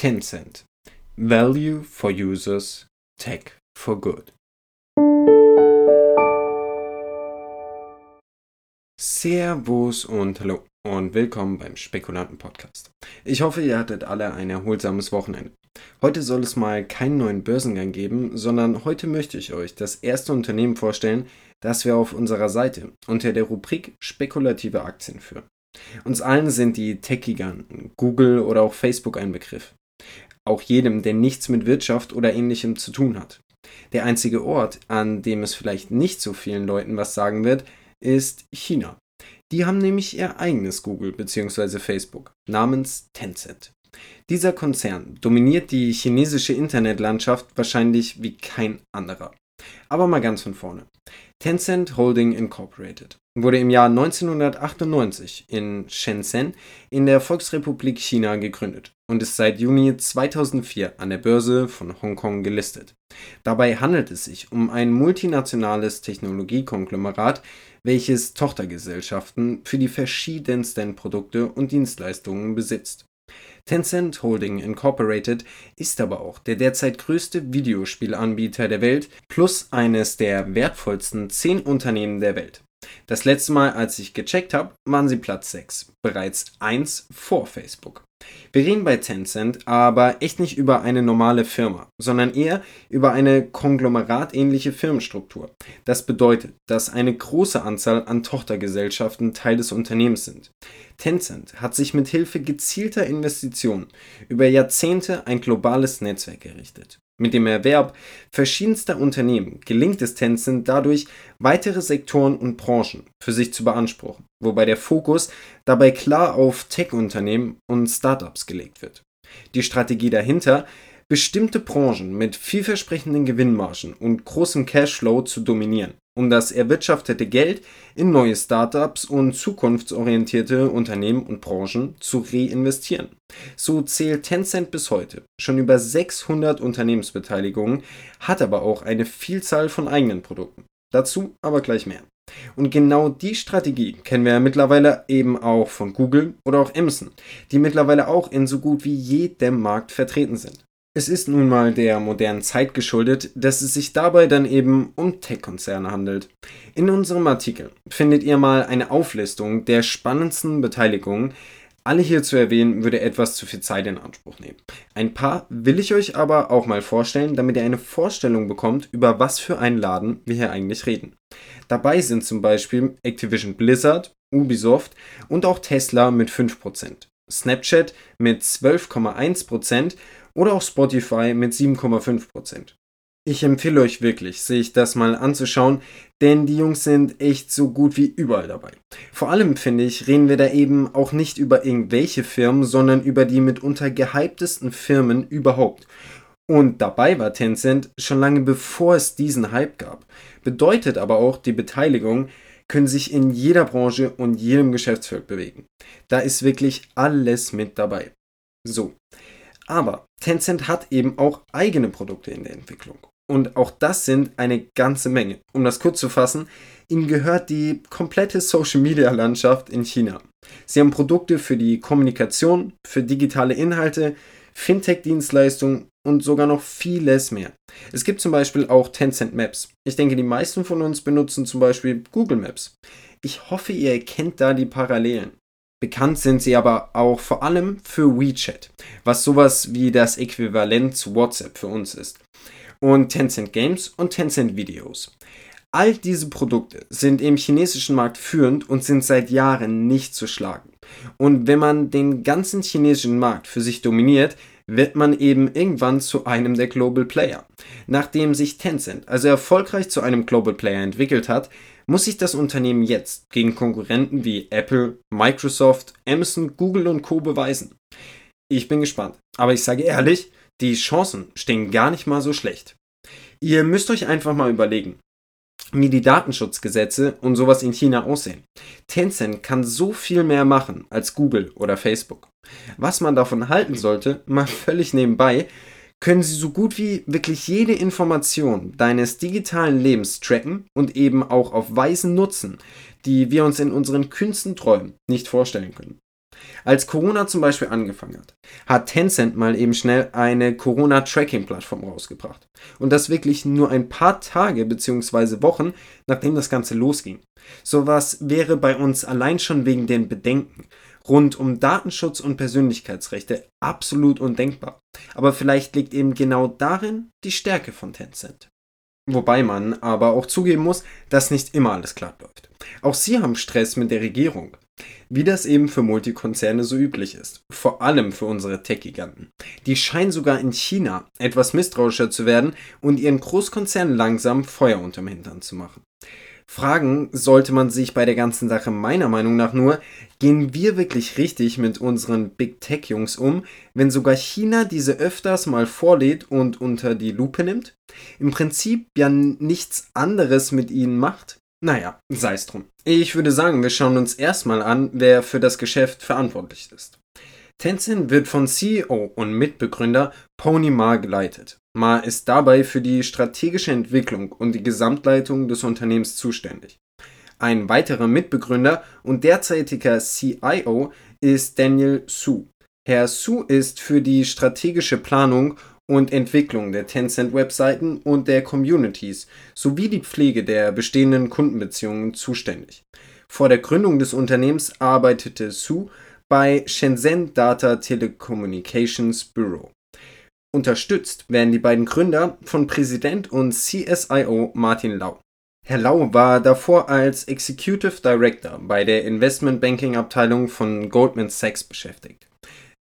Tencent. Value for Users, Tech for Good. Servus und hallo und willkommen beim Spekulanten Podcast. Ich hoffe, ihr hattet alle ein erholsames Wochenende. Heute soll es mal keinen neuen Börsengang geben, sondern heute möchte ich euch das erste Unternehmen vorstellen, das wir auf unserer Seite unter der Rubrik spekulative Aktien führen. Uns allen sind die Tech-Giganten, Google oder auch Facebook ein Begriff. Auch jedem, der nichts mit Wirtschaft oder ähnlichem zu tun hat. Der einzige Ort, an dem es vielleicht nicht so vielen Leuten was sagen wird, ist China. Die haben nämlich ihr eigenes Google bzw. Facebook namens Tencent. Dieser Konzern dominiert die chinesische Internetlandschaft wahrscheinlich wie kein anderer. Aber mal ganz von vorne. Tencent Holding Incorporated wurde im Jahr 1998 in Shenzhen in der Volksrepublik China gegründet und ist seit Juni 2004 an der Börse von Hongkong gelistet. Dabei handelt es sich um ein multinationales Technologiekonglomerat, welches Tochtergesellschaften für die verschiedensten Produkte und Dienstleistungen besitzt. Tencent Holding Incorporated ist aber auch der derzeit größte Videospielanbieter der Welt plus eines der wertvollsten 10 Unternehmen der Welt. Das letzte Mal, als ich gecheckt habe, waren sie Platz 6, bereits 1 vor Facebook. Wir reden bei Tencent aber echt nicht über eine normale Firma, sondern eher über eine konglomeratähnliche Firmenstruktur. Das bedeutet, dass eine große Anzahl an Tochtergesellschaften Teil des Unternehmens sind. Tencent hat sich mit Hilfe gezielter Investitionen über Jahrzehnte ein globales Netzwerk errichtet. Mit dem Erwerb verschiedenster Unternehmen gelingt es Tencent dadurch, weitere Sektoren und Branchen für sich zu beanspruchen, wobei der Fokus dabei klar auf Tech-Unternehmen und Startups gelegt wird. Die Strategie dahinter bestimmte Branchen mit vielversprechenden Gewinnmargen und großem Cashflow zu dominieren, um das erwirtschaftete Geld in neue Startups und zukunftsorientierte Unternehmen und Branchen zu reinvestieren. So zählt Tencent bis heute schon über 600 Unternehmensbeteiligungen, hat aber auch eine Vielzahl von eigenen Produkten. Dazu aber gleich mehr. Und genau die Strategie kennen wir ja mittlerweile eben auch von Google oder auch Amazon, die mittlerweile auch in so gut wie jedem Markt vertreten sind. Es ist nun mal der modernen Zeit geschuldet, dass es sich dabei dann eben um Tech-Konzerne handelt. In unserem Artikel findet ihr mal eine Auflistung der spannendsten Beteiligungen. Alle hier zu erwähnen, würde etwas zu viel Zeit in Anspruch nehmen. Ein paar will ich euch aber auch mal vorstellen, damit ihr eine Vorstellung bekommt, über was für einen Laden wir hier eigentlich reden. Dabei sind zum Beispiel Activision Blizzard, Ubisoft und auch Tesla mit 5%, Snapchat mit 12,1% oder auch Spotify mit 7,5%. Ich empfehle euch wirklich, sich das mal anzuschauen, denn die Jungs sind echt so gut wie überall dabei. Vor allem finde ich, reden wir da eben auch nicht über irgendwelche Firmen, sondern über die mitunter gehyptesten Firmen überhaupt. Und dabei war Tencent schon lange bevor es diesen Hype gab. Bedeutet aber auch, die Beteiligung können sich in jeder Branche und jedem Geschäftsfeld bewegen. Da ist wirklich alles mit dabei. So, aber Tencent hat eben auch eigene Produkte in der Entwicklung. Und auch das sind eine ganze Menge. Um das kurz zu fassen, ihnen gehört die komplette Social-Media-Landschaft in China. Sie haben Produkte für die Kommunikation, für digitale Inhalte, Fintech-Dienstleistungen und sogar noch vieles mehr. Es gibt zum Beispiel auch Tencent Maps. Ich denke, die meisten von uns benutzen zum Beispiel Google Maps. Ich hoffe, ihr erkennt da die Parallelen. Bekannt sind sie aber auch vor allem für WeChat, was sowas wie das Äquivalent zu WhatsApp für uns ist. Und Tencent Games und Tencent Videos. All diese Produkte sind im chinesischen Markt führend und sind seit Jahren nicht zu schlagen. Und wenn man den ganzen chinesischen Markt für sich dominiert, wird man eben irgendwann zu einem der Global Player. Nachdem sich Tencent also erfolgreich zu einem Global Player entwickelt hat, muss sich das Unternehmen jetzt gegen Konkurrenten wie Apple, Microsoft, Amazon, Google und Co. beweisen. Ich bin gespannt, aber ich sage ehrlich, die Chancen stehen gar nicht mal so schlecht. Ihr müsst euch einfach mal überlegen, wie die Datenschutzgesetze und sowas in China aussehen. Tencent kann so viel mehr machen als Google oder Facebook. Was man davon halten sollte, mal völlig nebenbei, können sie so gut wie wirklich jede Information deines digitalen Lebens tracken und eben auch auf Weisen nutzen, die wir uns in unseren kühnsten Träumen nicht vorstellen können. Als Corona zum Beispiel angefangen hat, hat Tencent mal eben schnell eine Corona-Tracking-Plattform rausgebracht. Und das wirklich nur ein paar Tage bzw. Wochen, nachdem das Ganze losging. Sowas wäre bei uns allein schon wegen den Bedenken rund um Datenschutz und Persönlichkeitsrechte absolut undenkbar. Aber vielleicht liegt eben genau darin die Stärke von Tencent. Wobei man aber auch zugeben muss, dass nicht immer alles glatt läuft. Auch sie haben Stress mit der Regierung. Wie das eben für Multikonzerne so üblich ist. Vor allem für unsere Tech-Giganten. Die scheinen sogar in China etwas misstrauischer zu werden und ihren Großkonzernen langsam Feuer unterm Hintern zu machen. Fragen sollte man sich bei der ganzen Sache meiner Meinung nach nur, gehen wir wirklich richtig mit unseren Big Tech Jungs um, wenn sogar China diese öfters mal vorlädt und unter die Lupe nimmt? Im Prinzip ja nichts anderes mit ihnen macht? Naja, sei es drum. Ich würde sagen, wir schauen uns erstmal an, wer für das Geschäft verantwortlich ist. Tencent wird von CEO und Mitbegründer Pony Ma geleitet. Ma ist dabei für die strategische Entwicklung und die Gesamtleitung des Unternehmens zuständig. Ein weiterer Mitbegründer und derzeitiger CIO ist Daniel Su. Herr Su ist für die strategische Planung und Entwicklung der Tencent-Webseiten und der Communities sowie die Pflege der bestehenden Kundenbeziehungen zuständig. Vor der Gründung des Unternehmens arbeitete Su bei Shenzhen Data Telecommunications Bureau. Unterstützt werden die beiden Gründer von Präsident und CSIO Martin Lau. Herr Lau war davor als Executive Director bei der Investment Banking Abteilung von Goldman Sachs beschäftigt.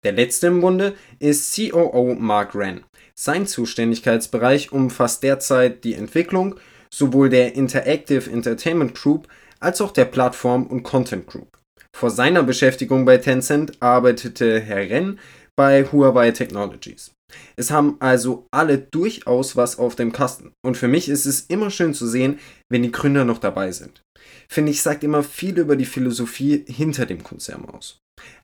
Der letzte im Bunde ist COO Mark Wren. Sein Zuständigkeitsbereich umfasst derzeit die Entwicklung sowohl der Interactive Entertainment Group als auch der Plattform und Content Group. Vor seiner Beschäftigung bei Tencent arbeitete Herr Ren bei Huawei Technologies. Es haben also alle durchaus was auf dem Kasten. Und für mich ist es immer schön zu sehen, wenn die Gründer noch dabei sind. Finde ich, sagt immer viel über die Philosophie hinter dem Konzern aus.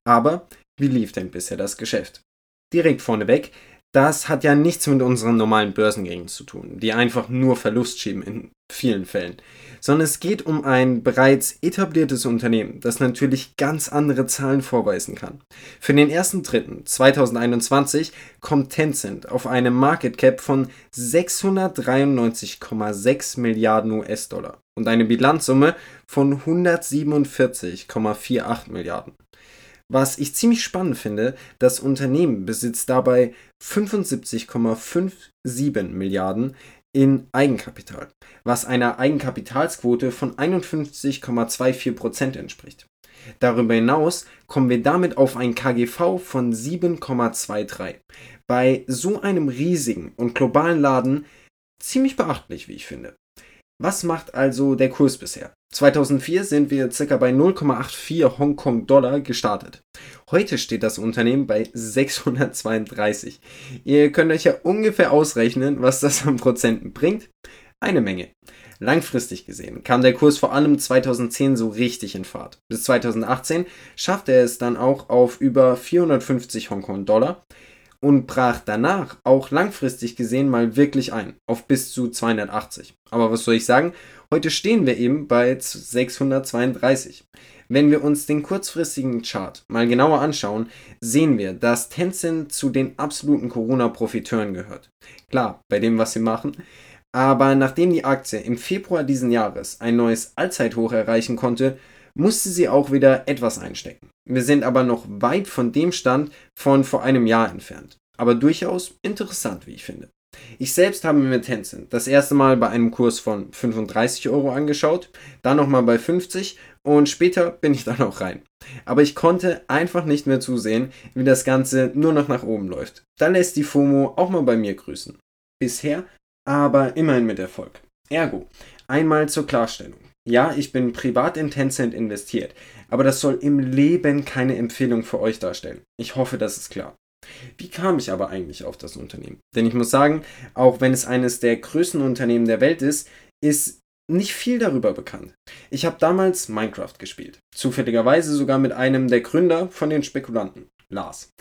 Aber wie lief denn bisher das Geschäft? Direkt vorneweg, das hat ja nichts mit unseren normalen Börsengängen zu tun, die einfach nur Verlust schieben in vielen Fällen, sondern es geht um ein bereits etabliertes Unternehmen, das natürlich ganz andere Zahlen vorweisen kann. Für den ersten Dritten 2021 kommt Tencent auf eine Market Cap von 693,6 Milliarden US-Dollar und eine Bilanzsumme von 147,48 Milliarden. Was ich ziemlich spannend finde, das Unternehmen besitzt dabei 75,57 Milliarden in Eigenkapital, was einer Eigenkapitalsquote von 51,24% entspricht. Darüber hinaus kommen wir damit auf ein KGV von 7,23. Bei so einem riesigen und globalen Laden ziemlich beachtlich, wie ich finde. Was macht also der Kurs bisher? 2004 sind wir ca. bei 0,84 Hongkong-Dollar gestartet. Heute steht das Unternehmen bei 632. Ihr könnt euch ja ungefähr ausrechnen, was das an Prozenten bringt. Eine Menge. Langfristig gesehen kam der Kurs vor allem 2010 so richtig in Fahrt. Bis 2018 schaffte er es dann auch auf über 450 Hongkong-Dollar und brach danach auch langfristig gesehen mal wirklich ein, auf bis zu 280. Aber was soll ich sagen? Heute stehen wir eben bei 632. Wenn wir uns den kurzfristigen Chart mal genauer anschauen, sehen wir, dass Tencent zu den absoluten Corona-Profiteuren gehört. Klar, bei dem, was sie machen. Aber nachdem die Aktie im Februar diesen Jahres ein neues Allzeithoch erreichen konnte, musste sie auch wieder etwas einstecken. Wir sind aber noch weit von dem Stand von vor einem Jahr entfernt. Aber durchaus interessant, wie ich finde. Ich selbst habe mir Tencent das erste Mal bei einem Kurs von 35 Euro angeschaut, dann nochmal bei 50 und später bin ich dann auch rein. Aber ich konnte einfach nicht mehr zusehen, wie das Ganze nur noch nach oben läuft. Da lässt die FOMO auch mal bei mir grüßen. Bisher aber immerhin mit Erfolg. Ergo, einmal zur Klarstellung. Ja, ich bin privat in Tencent investiert, aber das soll im Leben keine Empfehlung für euch darstellen. Ich hoffe, das ist klar. Wie kam ich aber eigentlich auf das Unternehmen? Denn ich muss sagen, auch wenn es eines der größten Unternehmen der Welt ist, ist nicht viel darüber bekannt. Ich habe damals Minecraft gespielt. Zufälligerweise sogar mit einem der Gründer von den Spekulanten, Lars.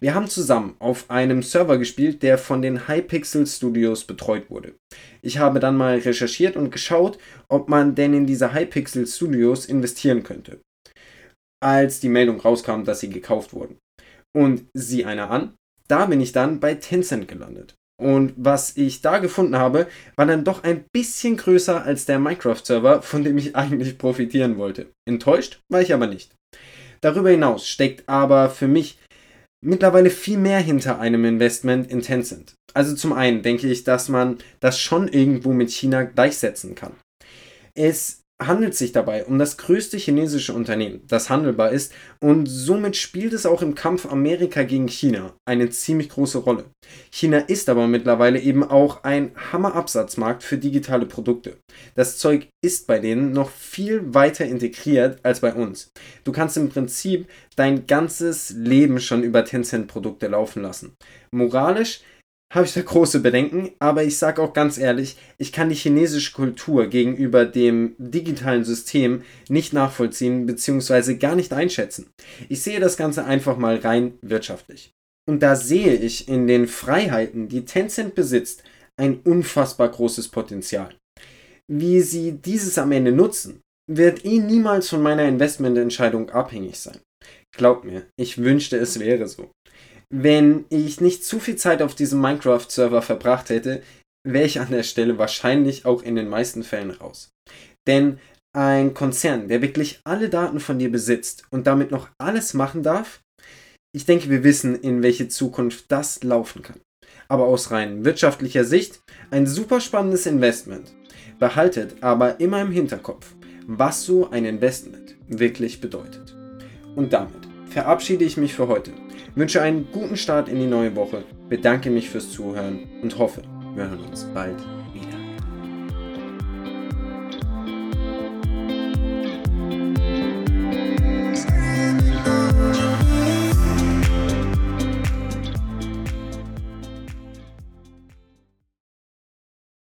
Wir haben zusammen auf einem Server gespielt, der von den Hypixel Studios betreut wurde. Ich habe dann mal recherchiert und geschaut, ob man denn in diese Hypixel Studios investieren könnte. als die Meldung rauskam, dass sie gekauft wurden. Und sieh einer an, da bin ich dann bei Tencent gelandet. Und was ich da gefunden habe, war dann doch ein bisschen größer als der Minecraft-Server, von dem ich eigentlich profitieren wollte. Enttäuscht war ich aber nicht. Darüber hinaus steckt aber für mich mittlerweile viel mehr hinter einem Investment in Tencent. Also zum einen denke ich, dass man das schon irgendwo mit China gleichsetzen kann. Es handelt sich dabei um das größte chinesische Unternehmen, das handelbar ist und somit spielt es auch im Kampf Amerika gegen China eine ziemlich große Rolle. China ist aber mittlerweile eben auch ein Hammerabsatzmarkt für digitale Produkte. Das Zeug ist bei denen noch viel weiter integriert als bei uns. Du kannst im Prinzip dein ganzes Leben schon über Tencent Produkte laufen lassen. Moralisch habe ich da große Bedenken, aber ich sage auch ganz ehrlich, ich kann die chinesische Kultur gegenüber dem digitalen System nicht nachvollziehen bzw. gar nicht einschätzen. Ich sehe das Ganze einfach mal rein wirtschaftlich. Und da sehe ich in den Freiheiten, die Tencent besitzt, ein unfassbar großes Potenzial. Wie sie dieses am Ende nutzen, wird eh niemals von meiner Investmententscheidung abhängig sein. Glaubt mir, ich wünschte, es wäre so wenn ich nicht zu viel Zeit auf diesem Minecraft-Server verbracht hätte, wäre ich an der Stelle wahrscheinlich auch in den meisten Fällen raus. Denn ein Konzern, der wirklich alle Daten von dir besitzt und damit noch alles machen darf, ich denke, wir wissen, in welche Zukunft das laufen kann. Aber aus rein wirtschaftlicher Sicht ein super spannendes Investment. Behaltet aber immer im Hinterkopf, was so ein Investment wirklich bedeutet. Und damit verabschiede ich mich für heute wünsche einen guten Start in die neue Woche, bedanke mich fürs Zuhören und hoffe, wir hören uns bald wieder.